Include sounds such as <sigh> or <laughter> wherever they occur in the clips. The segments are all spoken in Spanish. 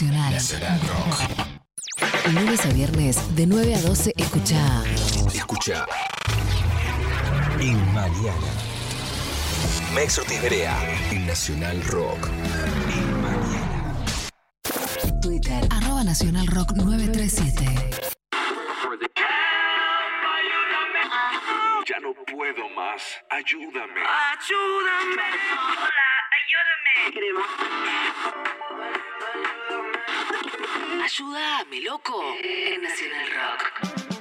Nacional. Nacional Rock. Lunes a viernes, de 9 a 12, escucha Escucha. En Mariana. Mex Ortiz Berea. En Nacional Rock. En Mariana. Twitter, arroba Nacional Rock 937. Ya no puedo más. Ayúdame. Ayúdame. Hola, ayúdame. Ayúdame, loco. En Nacional Rock.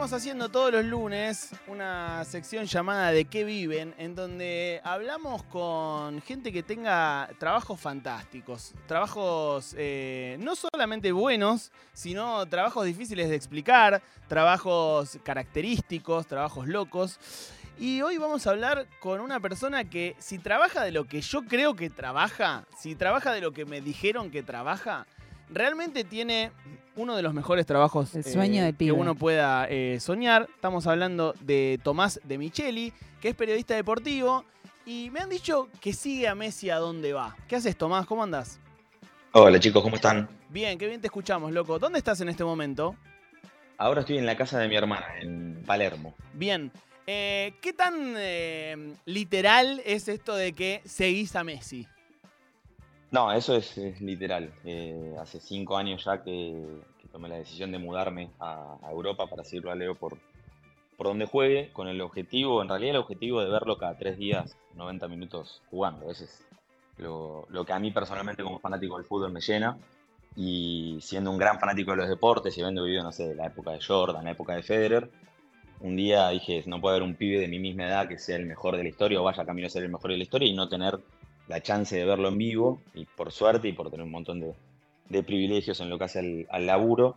Haciendo todos los lunes una sección llamada De qué viven, en donde hablamos con gente que tenga trabajos fantásticos, trabajos eh, no solamente buenos, sino trabajos difíciles de explicar, trabajos característicos, trabajos locos. Y hoy vamos a hablar con una persona que si trabaja de lo que yo creo que trabaja, si trabaja de lo que me dijeron que trabaja, realmente tiene uno de los mejores trabajos El sueño del que pibe. uno pueda eh, soñar. Estamos hablando de Tomás de Micheli, que es periodista deportivo. Y me han dicho que sigue a Messi a dónde va. ¿Qué haces, Tomás? ¿Cómo andás? Hola chicos, ¿cómo están? Bien, qué bien te escuchamos, loco. ¿Dónde estás en este momento? Ahora estoy en la casa de mi hermana, en Palermo. Bien. Eh, ¿Qué tan eh, literal es esto de que seguís a Messi? No, eso es, literal. Eh, hace cinco años ya que, tomé la decisión de mudarme a, Europa para seguirlo a Leo por, por donde juegue, con el objetivo, en realidad el objetivo de verlo cada tres días, 90 minutos jugando. Ese es lo, lo que a mí personalmente como fanático del fútbol me llena. Y siendo un gran fanático de los deportes y habiendo vivido, no sé, la época de Jordan, la época de Federer, un día dije, no puede haber un pibe de mi misma edad que sea el mejor de la historia o vaya camino a ser el mejor de la historia y no tener la chance de verlo en vivo y por suerte y por tener un montón de, privilegios en lo que hace al, laburo,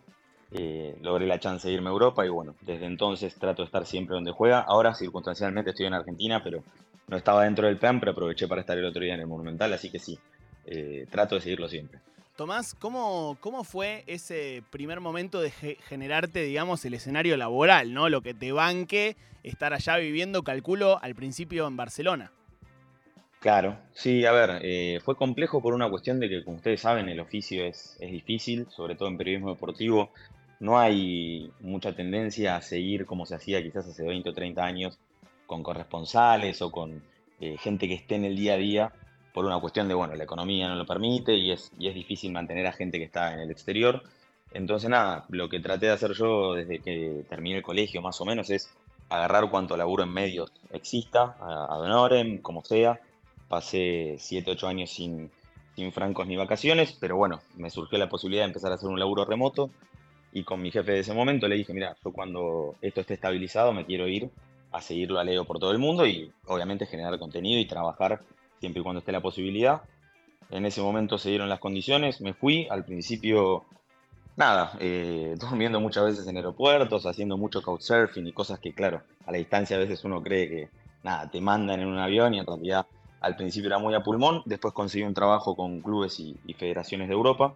eh, logré la chance de irme a Europa y bueno, desde entonces trato de estar siempre donde juega. Ahora circunstancialmente estoy en Argentina, pero no estaba dentro del plan, pero aproveché para estar el otro día en el Monumental, así que sí, eh, trato de seguirlo siempre. Tomás, ¿cómo, ¿cómo fue ese primer momento de ge- generarte, digamos, el escenario laboral, ¿no? Lo que te banque estar allá viviendo, calculo, al principio en Barcelona. Claro, sí, a ver, eh, fue complejo por una cuestión de que, como ustedes saben, el oficio es, es difícil, sobre todo en periodismo deportivo. No hay mucha tendencia a seguir como se hacía quizás hace 20 o 30 años con corresponsales o con eh, gente que esté en el día a día por una cuestión de, bueno, la economía no lo permite y es, y es difícil mantener a gente que está en el exterior. Entonces, nada, lo que traté de hacer yo desde que terminé el colegio más o menos es agarrar cuanto laburo en medios exista, a, a honorem, como sea. Pasé 7, 8 años sin, sin francos ni vacaciones, pero bueno, me surgió la posibilidad de empezar a hacer un laburo remoto y con mi jefe de ese momento le dije, mira, yo cuando esto esté estabilizado me quiero ir a seguirlo a Leo por todo el mundo y obviamente generar contenido y trabajar siempre y cuando esté la posibilidad. En ese momento se dieron las condiciones, me fui, al principio, nada, eh, <laughs> durmiendo muchas veces en aeropuertos, haciendo mucho couchsurfing y cosas que, claro, a la distancia a veces uno cree que, nada, te mandan en un avión y en realidad al principio era muy a pulmón, después conseguí un trabajo con clubes y, federaciones de Europa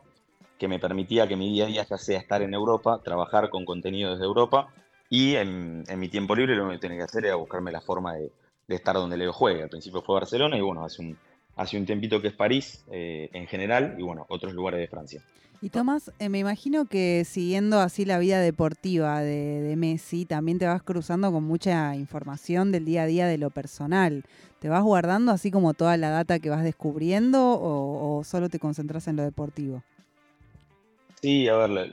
que me permitía que mi día a día ya sea estar en Europa, trabajar con contenido desde Europa y en, mi tiempo libre lo único que tenía que hacer era buscarme la forma de, estar donde Leo juegue. Al principio fue Barcelona y bueno, hace un, hace un que es París eh, en general y bueno, otros lugares de Francia. Y Tomás, eh, me imagino que siguiendo así la vida deportiva de, Messi, también te vas cruzando con mucha información del día a día de lo personal. ¿Te vas guardando así como toda la data que vas descubriendo o, solo te concentras en lo deportivo? Sí, a ver,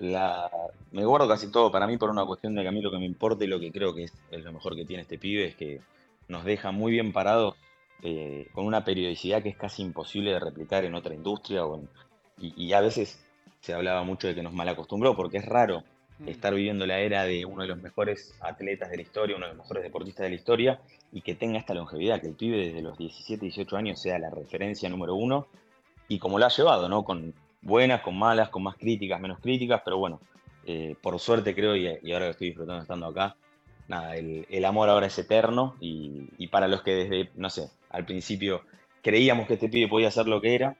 me guardo casi todo para mí por una cuestión de que a mí lo que me importa y lo que creo que es, lo mejor que tiene este pibe es que nos deja muy bien parados eh, con una periodicidad que es casi imposible de replicar en otra industria y a veces se hablaba mucho de que nos malacostumbró porque es raro Mm. estar viviendo la era de uno de los mejores atletas de la historia, uno de los mejores deportistas de la historia y que tenga esta longevidad, que el pibe desde los 17, 18 años sea la referencia número uno y como lo ha llevado, ¿no? Con buenas, con malas, con más críticas, menos críticas, pero bueno, eh, por suerte creo y, y ahora que estoy disfrutando estando acá, nada, el, el amor ahora es eterno y, y para los que desde, no sé, al principio creíamos que este pibe podía ser lo que era,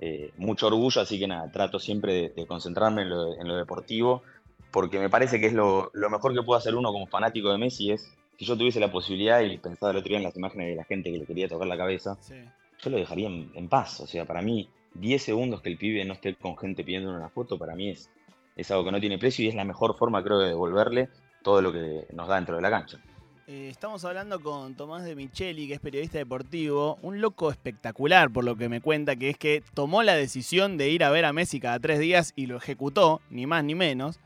eh, mucho orgullo, así que nada, trato siempre de, de concentrarme en lo, en lo deportivo, porque me parece que es lo, lo mejor que puede hacer uno como fanático de Messi es, si yo tuviese la posibilidad y pensaba el otro día en las imágenes de la gente que le quería tocar la cabeza, Sí. yo lo dejaría en, en paz. O sea, para mí, 10 segundos que el pibe no esté con gente pidiendo una foto, para mí es, es algo que no tiene precio y es la mejor forma, creo, de devolverle todo lo que nos da dentro de la cancha. Eh, estamos hablando con Tomás de Micheli, que es periodista deportivo, un loco espectacular por lo que me cuenta, que es que tomó la decisión de ir a ver a Messi cada tres días y lo ejecutó, ni más ni menos.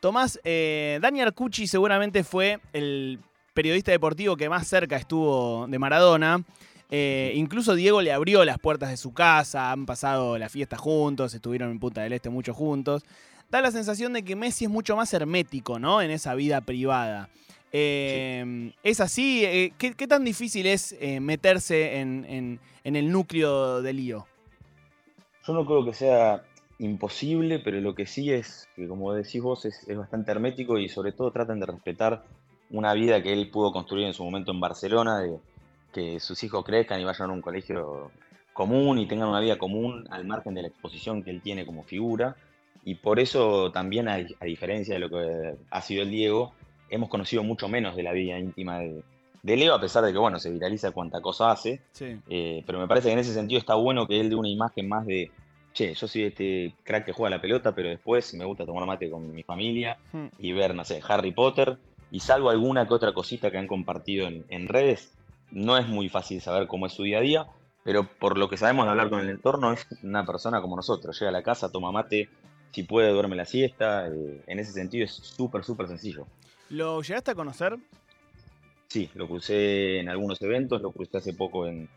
Tomás, eh, Dani Arcucci seguramente fue el periodista deportivo que más cerca estuvo de Maradona. Eh, incluso Diego le abrió las puertas de su casa, han pasado la fiesta juntos, estuvieron en Punta del Este mucho juntos. Da la sensación de que Messi es mucho más hermético, ¿no? En esa vida privada. Eh, ¿Es así? Eh, ¿qué, tan difícil es eh, meterse en, el núcleo del lío? Yo no creo que sea imposible, pero lo que sí es que, como decís vos, es, es bastante hermético y sobre todo tratan de respetar una vida que él pudo construir en su momento en Barcelona, de que sus hijos crezcan y vayan a un colegio común y tengan una vida común al margen de la exposición que él tiene como figura. Y por eso también, a, a diferencia de lo que ha sido el Diego, hemos conocido mucho menos de la vida íntima de, de Leo, a pesar de que, bueno, se viraliza cuanta cosa hace. Sí. Eh, pero me parece que en ese sentido está bueno que él dé una imagen más de, che, yo soy este crack que juega la pelota, pero después me gusta tomar mate con mi familia Hmm. y ver, no sé, Harry Potter. Y salvo alguna que otra cosita que han compartido en, en redes, no es muy fácil saber cómo es su día a día, pero por lo que sabemos de hablar con el entorno, es una persona como nosotros. Llega a la casa, toma mate, si puede, duerme la siesta. eh, en ese sentido es súper, súper sencillo. ¿Lo llegaste a conocer? Sí, lo crucé en algunos eventos, lo crucé hace poco en,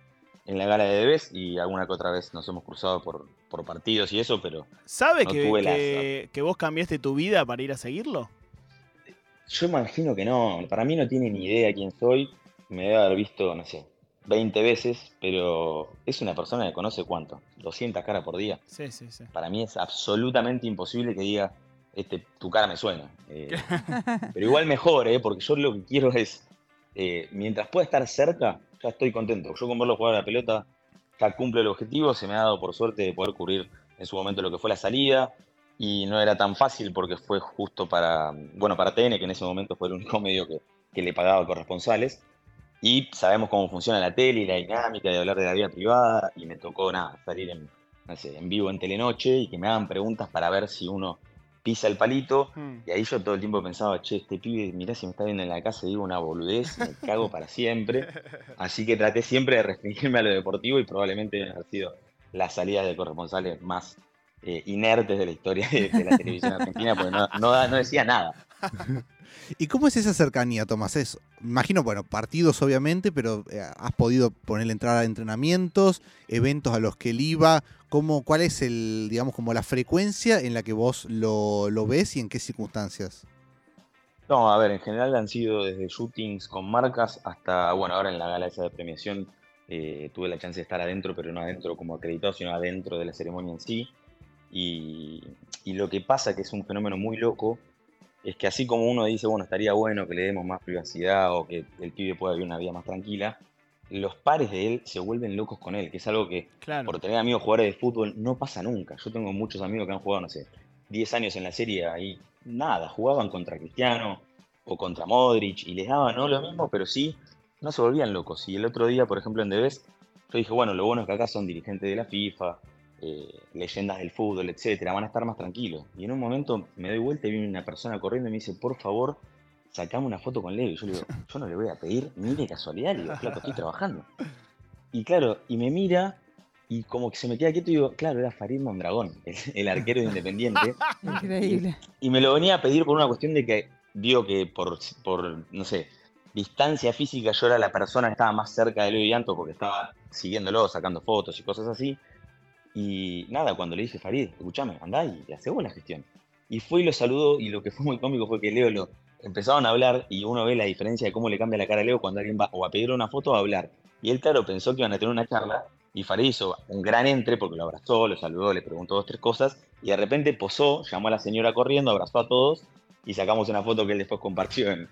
en la gala de Debes y alguna que otra vez nos hemos cruzado por, por partidos y eso, pero ¿Sabe No que, tuve la- que- que vos cambiaste tu vida para ir a seguirlo? yo imagino que no, para mí no tiene ni idea quién soy, me debe haber visto, no sé, 20 veces, pero es una persona que conoce cuánto, 200 caras por día. Sí, sí, sí. Para mí es absolutamente imposible que diga, este, tu cara me suena. Eh, <laughs> pero igual mejor, ¿eh? porque yo lo que quiero es, eh, mientras pueda estar cerca, ya estoy contento. Yo con verlo jugar a la pelota ya cumple el objetivo, se me ha dado por suerte de poder cubrir en su momento lo que fue la salida y no era tan fácil porque fue justo para, bueno, para TN, que en ese momento fue el único <laughs> medio que, que le pagaba corresponsales. Y sabemos cómo funciona la tele y la dinámica de hablar de la vida privada y me tocó nada, salir en, no sé, en vivo en Telenoche y que me hagan preguntas para ver si uno pisa el palito Hmm. y ahí yo todo el tiempo pensaba, che, este pibe, mirá si me está viendo en la casa digo una boludez, me cago para siempre. <laughs> Así que traté siempre de restringirme a lo deportivo y probablemente haber sido las salidas de corresponsales más eh, inertes de la historia de, de la televisión argentina, porque no, no, da- no decía nada. <laughs> ¿Y cómo es esa cercanía, Tomás? Es, imagino, bueno, partidos obviamente, pero eh, has podido ponerle entrada a entrenamientos, eventos a los que él iba. ¿Cómo, ¿Cuál es el, digamos, como la frecuencia en la que vos lo, lo ves y en qué circunstancias? No, a ver, en general han sido desde shootings con marcas hasta, bueno, ahora en la gala esa de premiación eh, tuve la chance de estar adentro, pero no adentro como acreditado, sino adentro de la ceremonia en sí. Y, y lo que pasa, que es un fenómeno muy loco, es que así como uno dice, bueno, estaría bueno que le demos más privacidad o que el pibe pueda vivir una vida más tranquila, los pares de él se vuelven locos con él, que es algo que Claro. por tener amigos jugadores de fútbol no pasa nunca. Yo tengo muchos amigos que han jugado, no sé, 10 años en la serie y nada, jugaban contra Cristiano o contra Modric y les daban no lo mismo, pero sí, no se volvían locos. Y el otro día, por ejemplo, en Debes, yo dije, bueno, lo bueno es que acá son dirigentes de la FIFA, eh, leyendas del fútbol, etcétera, van a estar más tranquilos. Y en un momento me doy vuelta y viene una persona corriendo y me dice, por favor, sacame una foto con Leo. Y yo le digo, <laughs> yo no le voy a pedir ni de casualidad, le digo, flaco, estoy <laughs> trabajando. Y claro, y me mira y como que se me queda quieto y digo, claro, era Farid Mondragón, el, el arquero de Independiente. <laughs> Increíble. Y me lo venía a pedir por una cuestión de que vio que por, por, no sé, distancia física yo era la persona que estaba más cerca de Leo porque estaba siguiéndolo, sacando fotos y cosas así. Y nada, cuando le dije, Farid, escúchame, andá y hace vos la gestión. Y fue y lo saludó y lo que fue muy cómico fue que Leo lo empezaron a hablar y uno ve la diferencia de cómo le cambia la cara a Leo cuando alguien va o a pedirle una foto o a hablar. Y él, claro, pensó que iban a tener una charla y Farid hizo un gran entre porque lo abrazó, lo saludó, le preguntó dos, tres cosas y de repente posó, llamó a la señora corriendo, abrazó a todos y sacamos una foto que él después compartió en,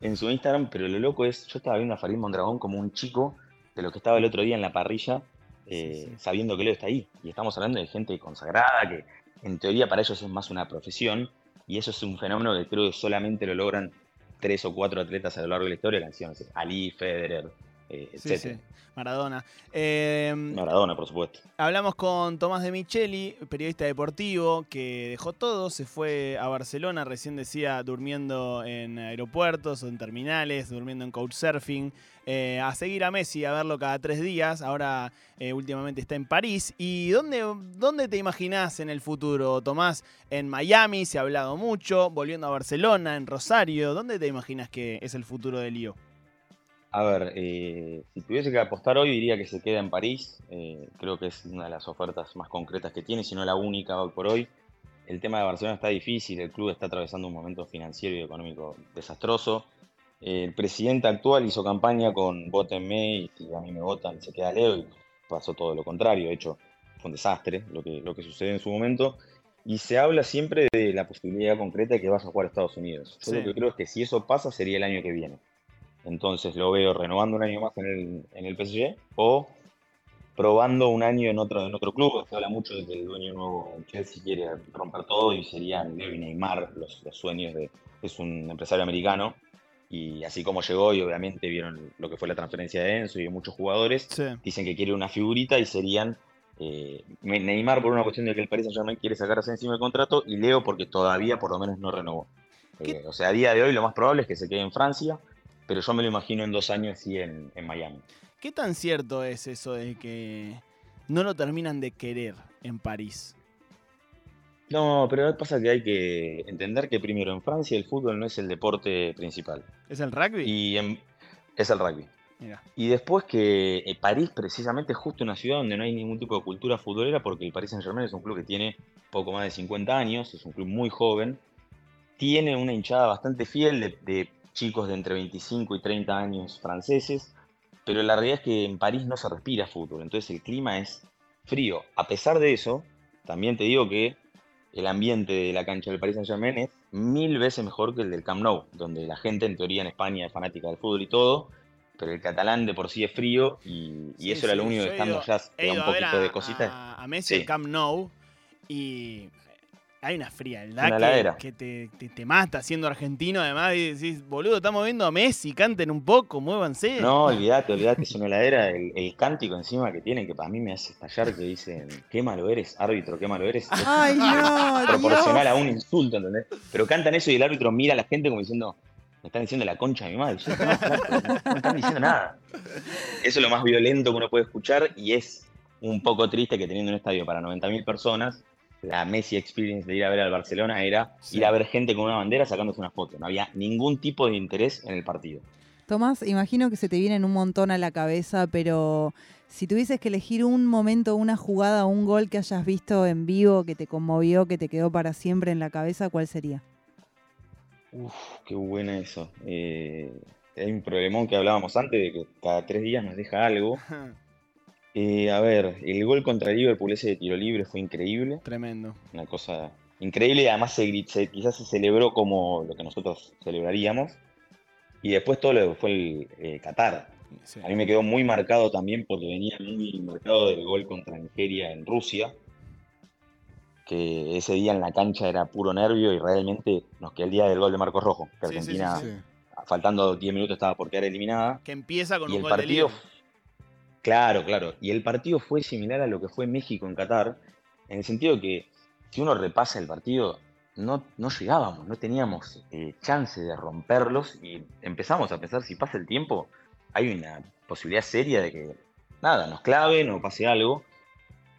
en su Instagram. Pero lo loco es, yo estaba viendo a Farid Mondragón como un chico de lo que estaba el otro día en la parrilla, eh, Sí, sí. sabiendo que Leo está ahí. Y estamos hablando de gente consagrada, que en teoría para ellos es más una profesión. Y eso es un fenómeno que creo que solamente lo logran tres o cuatro atletas a lo largo de la historia, Ali, Federer, eh, Sí, sí. etc. Maradona. Eh, Maradona, por supuesto. Hablamos con Tomás de Micheli, periodista deportivo, que dejó todo, se fue a Barcelona, recién decía, durmiendo en aeropuertos o en terminales, durmiendo en couchsurfing, eh, a seguir a Messi, a verlo cada tres días, ahora eh, últimamente está en París. ¿Y dónde, dónde te imaginás en el futuro, Tomás? En Miami se ha hablado mucho, volviendo a Barcelona, en Rosario, ¿dónde te imaginas que es el futuro de Lío? A ver, eh, si tuviese que apostar hoy, diría que se queda en París. Creo que es una de las ofertas más concretas que tiene, si no la única hoy por hoy. El tema de Barcelona está difícil, el club está atravesando un momento financiero y económico desastroso. El presidente actual hizo campaña con votenme y si a mí me votan se queda Leo y pasó todo lo contrario. De hecho, fue un desastre lo que, lo que sucedió en su momento. Y se habla siempre de la posibilidad concreta de que vaya a jugar a Estados Unidos. Yo Sí. lo que creo es que si eso pasa sería el año que viene. Entonces lo veo renovando un año más en el, en el PSG o probando un año en otro, en otro club. Se habla mucho de que el dueño nuevo Chelsea quiere romper todo y serían Leo y Neymar los, los sueños de. Es un empresario americano y así como llegó y obviamente vieron lo que fue la transferencia de Enzo y de muchos jugadores, Sí. dicen que quiere una figurita y serían eh, Neymar por una cuestión de que el Paris Saint Germain quiere sacarse encima del contrato y Leo porque todavía por lo menos no renovó. Eh, o sea, a día de hoy lo más probable es que se quede en Francia, pero yo me lo imagino en dos años sí en, en Miami. ¿Qué tan cierto es eso de que no lo terminan de querer en París? No, pero pasa que hay que entender que primero en Francia el fútbol no es el deporte principal ¿Es el rugby? y en- es el rugby. Mira. Y después que eh, París precisamente es justo una ciudad donde no hay ningún tipo de cultura futbolera porque el Paris Saint Germain es un club que tiene poco más de 50 años, es un club muy joven, tiene una hinchada bastante fiel de, de chicos de entre 25 y 30 años franceses, pero la realidad es que en París no se respira fútbol, entonces el clima es frío. A pesar de eso, también te digo que el ambiente de la cancha del Paris Saint Germain es mil veces mejor que el del Camp Nou, donde la gente en teoría en España es fanática del fútbol y todo, pero el catalán de por sí es frío y, y Sí, eso era lo único que estando ya te da un poquito a, de cositas. a- a Messi Sí. al Camp Nou y hay una frialdad Una que, heladera. que te, te- te mata siendo argentino además y decís, boludo, estamos viendo a Messi, canten un poco, muévanse. No, olvídate, olvídate, es una heladera. El, el cántico encima que tienen, que para mí me hace estallar, que dicen, qué malo eres, árbitro, qué malo eres. Es Ay, no, <laughs> proporcional Dios. a un insulto, ¿entendés? Pero cantan eso y el árbitro mira a la gente como diciendo, me están diciendo la concha de mi madre. Yo, "No, flaco, no, no están diciendo nada. Eso es lo más violento que uno puede escuchar y es un poco triste que teniendo un estadio para 90.000 personas, la Messi experience de ir a ver al Barcelona era Sí. ir a ver gente con una bandera sacándose una foto. No había ningún tipo de interés en el partido. Tomás, imagino que se te vienen un montón a la cabeza, pero si tuvieses que elegir un momento, una jugada, un gol que hayas visto en vivo, que te conmovió, que te quedó para siempre en la cabeza, ¿cuál sería? Uf, qué buena eso. Eh, hay un problemón que hablábamos antes de que cada tres días nos deja algo. <laughs> Eh, a ver, el gol contra Liverpool ese de tiro libre fue increíble. Tremendo. Una cosa increíble y además se, gri- se- quizás se celebró como lo que nosotros celebraríamos. Y después todo lo que fue el eh, Qatar. Sí. A mí me quedó muy marcado también porque venía muy marcado del gol contra Nigeria en Rusia. Que ese día en la cancha era puro nervio y realmente nos quedó el día del gol de Marcos Rojo. Que Sí, sí, sí, Argentina, faltando 10 minutos, estaba por quedar eliminada. Que empieza con Y un el gol de partido, Lío. Claro, claro, y el partido fue similar a lo que fue México en Qatar, en el sentido que si uno repasa el partido, no, no llegábamos, no teníamos eh, chance de romperlos y empezamos a pensar si pasa el tiempo, hay una posibilidad seria de que nada, nos claven o pase algo.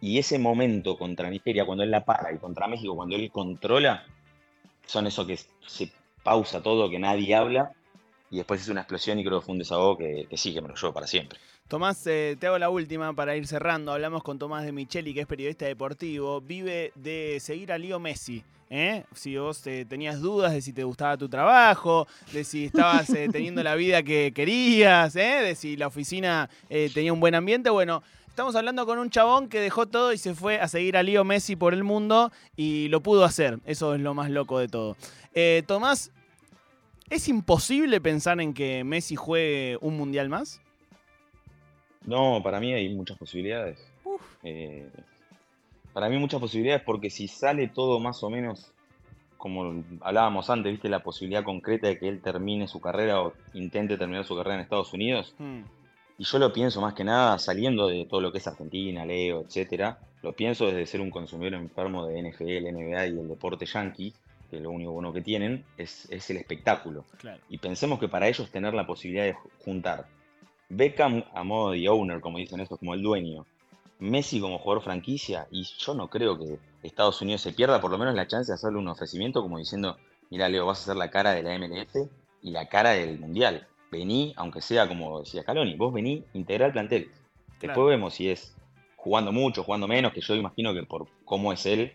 Y ese momento contra Nigeria, cuando él la para, y contra México, cuando él controla, son eso que se pausa todo, que nadie habla, y después es una explosión y creo que fue un desahogo que, que sí, que me lo llevo para siempre. Tomás, eh, te hago la última para ir cerrando. Hablamos con Tomás de Micheli, que es periodista deportivo. Vive de seguir a Lío Messi. ¿eh? Si vos eh, tenías dudas de si te gustaba tu trabajo, de si estabas eh, teniendo la vida que querías, de si la oficina tenía un buen ambiente, bueno. Estamos hablando con un chabón que dejó todo y se fue a seguir a Lío Messi por el mundo y lo pudo hacer. Eso es lo más loco de todo. Tomás, ¿es imposible pensar en que Messi juegue un mundial más? No, para mí hay muchas posibilidades. Eh, para mí muchas posibilidades porque si sale todo más o menos como hablábamos antes, viste la posibilidad concreta de que él termine su carrera o intente terminar su carrera en Estados Unidos. Mm, Y yo lo pienso más que nada saliendo de todo lo que es Argentina, Leo, etcétera. Lo pienso desde ser un consumidor enfermo de NFL, NBA y el deporte yankee, que lo único bueno que tienen es, es el espectáculo. claro. Y pensemos que para ellos tener la posibilidad de juntar Beckham a modo de owner, como dicen estos, como el dueño, Messi como jugador franquicia, y yo no creo que Estados Unidos se pierda por lo menos la chance de hacerle un ofrecimiento como diciendo, mira Leo, vas a ser la cara de la MLS y la cara del Mundial. Vení, aunque sea como decía Scaloni, vos vení, integrar el plantel. Después Claro. vemos si es jugando mucho, jugando menos, que yo imagino que por cómo es él,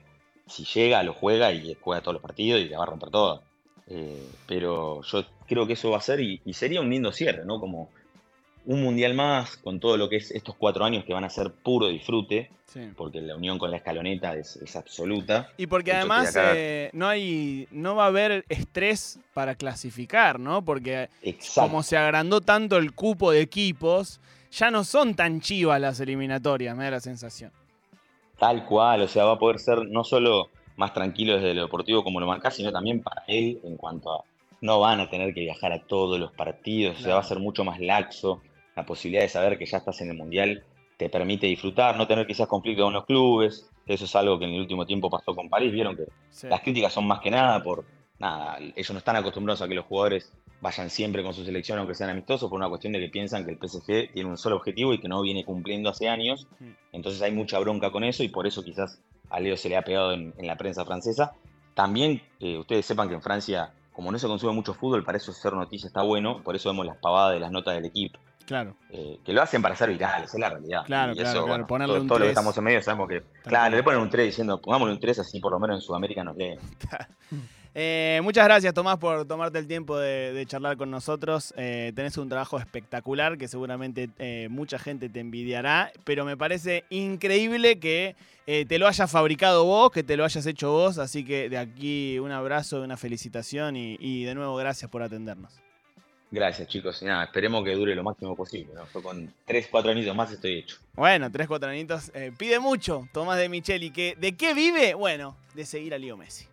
si llega, lo juega y juega todos los partidos y la va a romper toda. Eh, pero yo creo que eso va a ser y, y sería un lindo cierre, ¿no? Como un mundial más con todo lo que es estos cuatro años que van a ser puro disfrute, Sí. porque la unión con la escaloneta es, es absoluta. Y porque además eh, no hay, no va a haber estrés para clasificar, ¿no? Porque Exacto. como se agrandó tanto el cupo de equipos, ya no son tan chivas las eliminatorias, me da la sensación. Tal cual, o sea, va a poder ser no solo más tranquilo desde lo deportivo como lo marcás, sino también para él en cuanto a no van a tener que viajar a todos los partidos, o sea, va a ser mucho más laxo. La posibilidad de saber que ya estás en el mundial te permite disfrutar, no tener quizás conflicto con los clubes, eso es algo que en el último tiempo pasó con París, vieron que Sí. las críticas son más que nada por, nada, ellos no están acostumbrados a que los jugadores vayan siempre con su selección aunque sean amistosos por una cuestión de que piensan que el PSG tiene un solo objetivo y que no viene cumpliendo hace años. Mm. Entonces hay mucha bronca con eso y por eso quizás a Leo se le ha pegado en, en la prensa francesa. También eh, ustedes sepan que en Francia, como no se consume mucho fútbol, para eso ser noticia está bueno, por eso vemos las pavadas de las notas del equipo. Claro. eh, que lo hacen para ser virales, es la realidad. Claro, y claro, eso, claro, bueno, ponerle todo- un los que estamos en medio sabemos que, claro, le ponen un 3 diciendo, pongámosle un 3 así por lo menos en Sudamérica nos leen. <laughs> Eh, muchas gracias, Tomás, por tomarte el tiempo de, de charlar con nosotros. Eh, tenés un trabajo espectacular que seguramente eh, mucha gente te envidiará, pero me parece increíble que te lo hayas fabricado vos, que te lo hayas hecho vos. Así que de aquí un abrazo, una felicitación y, y de nuevo gracias por atendernos. Gracias, chicos. Y nada, esperemos que dure lo máximo posible. ¿no? Yo con 3, 4 añitos más estoy hecho. Bueno, tres, cuatro añitos. eh, pide mucho Tomás de Micheli. Que, ¿De qué vive? Bueno, de seguir a Leo Messi.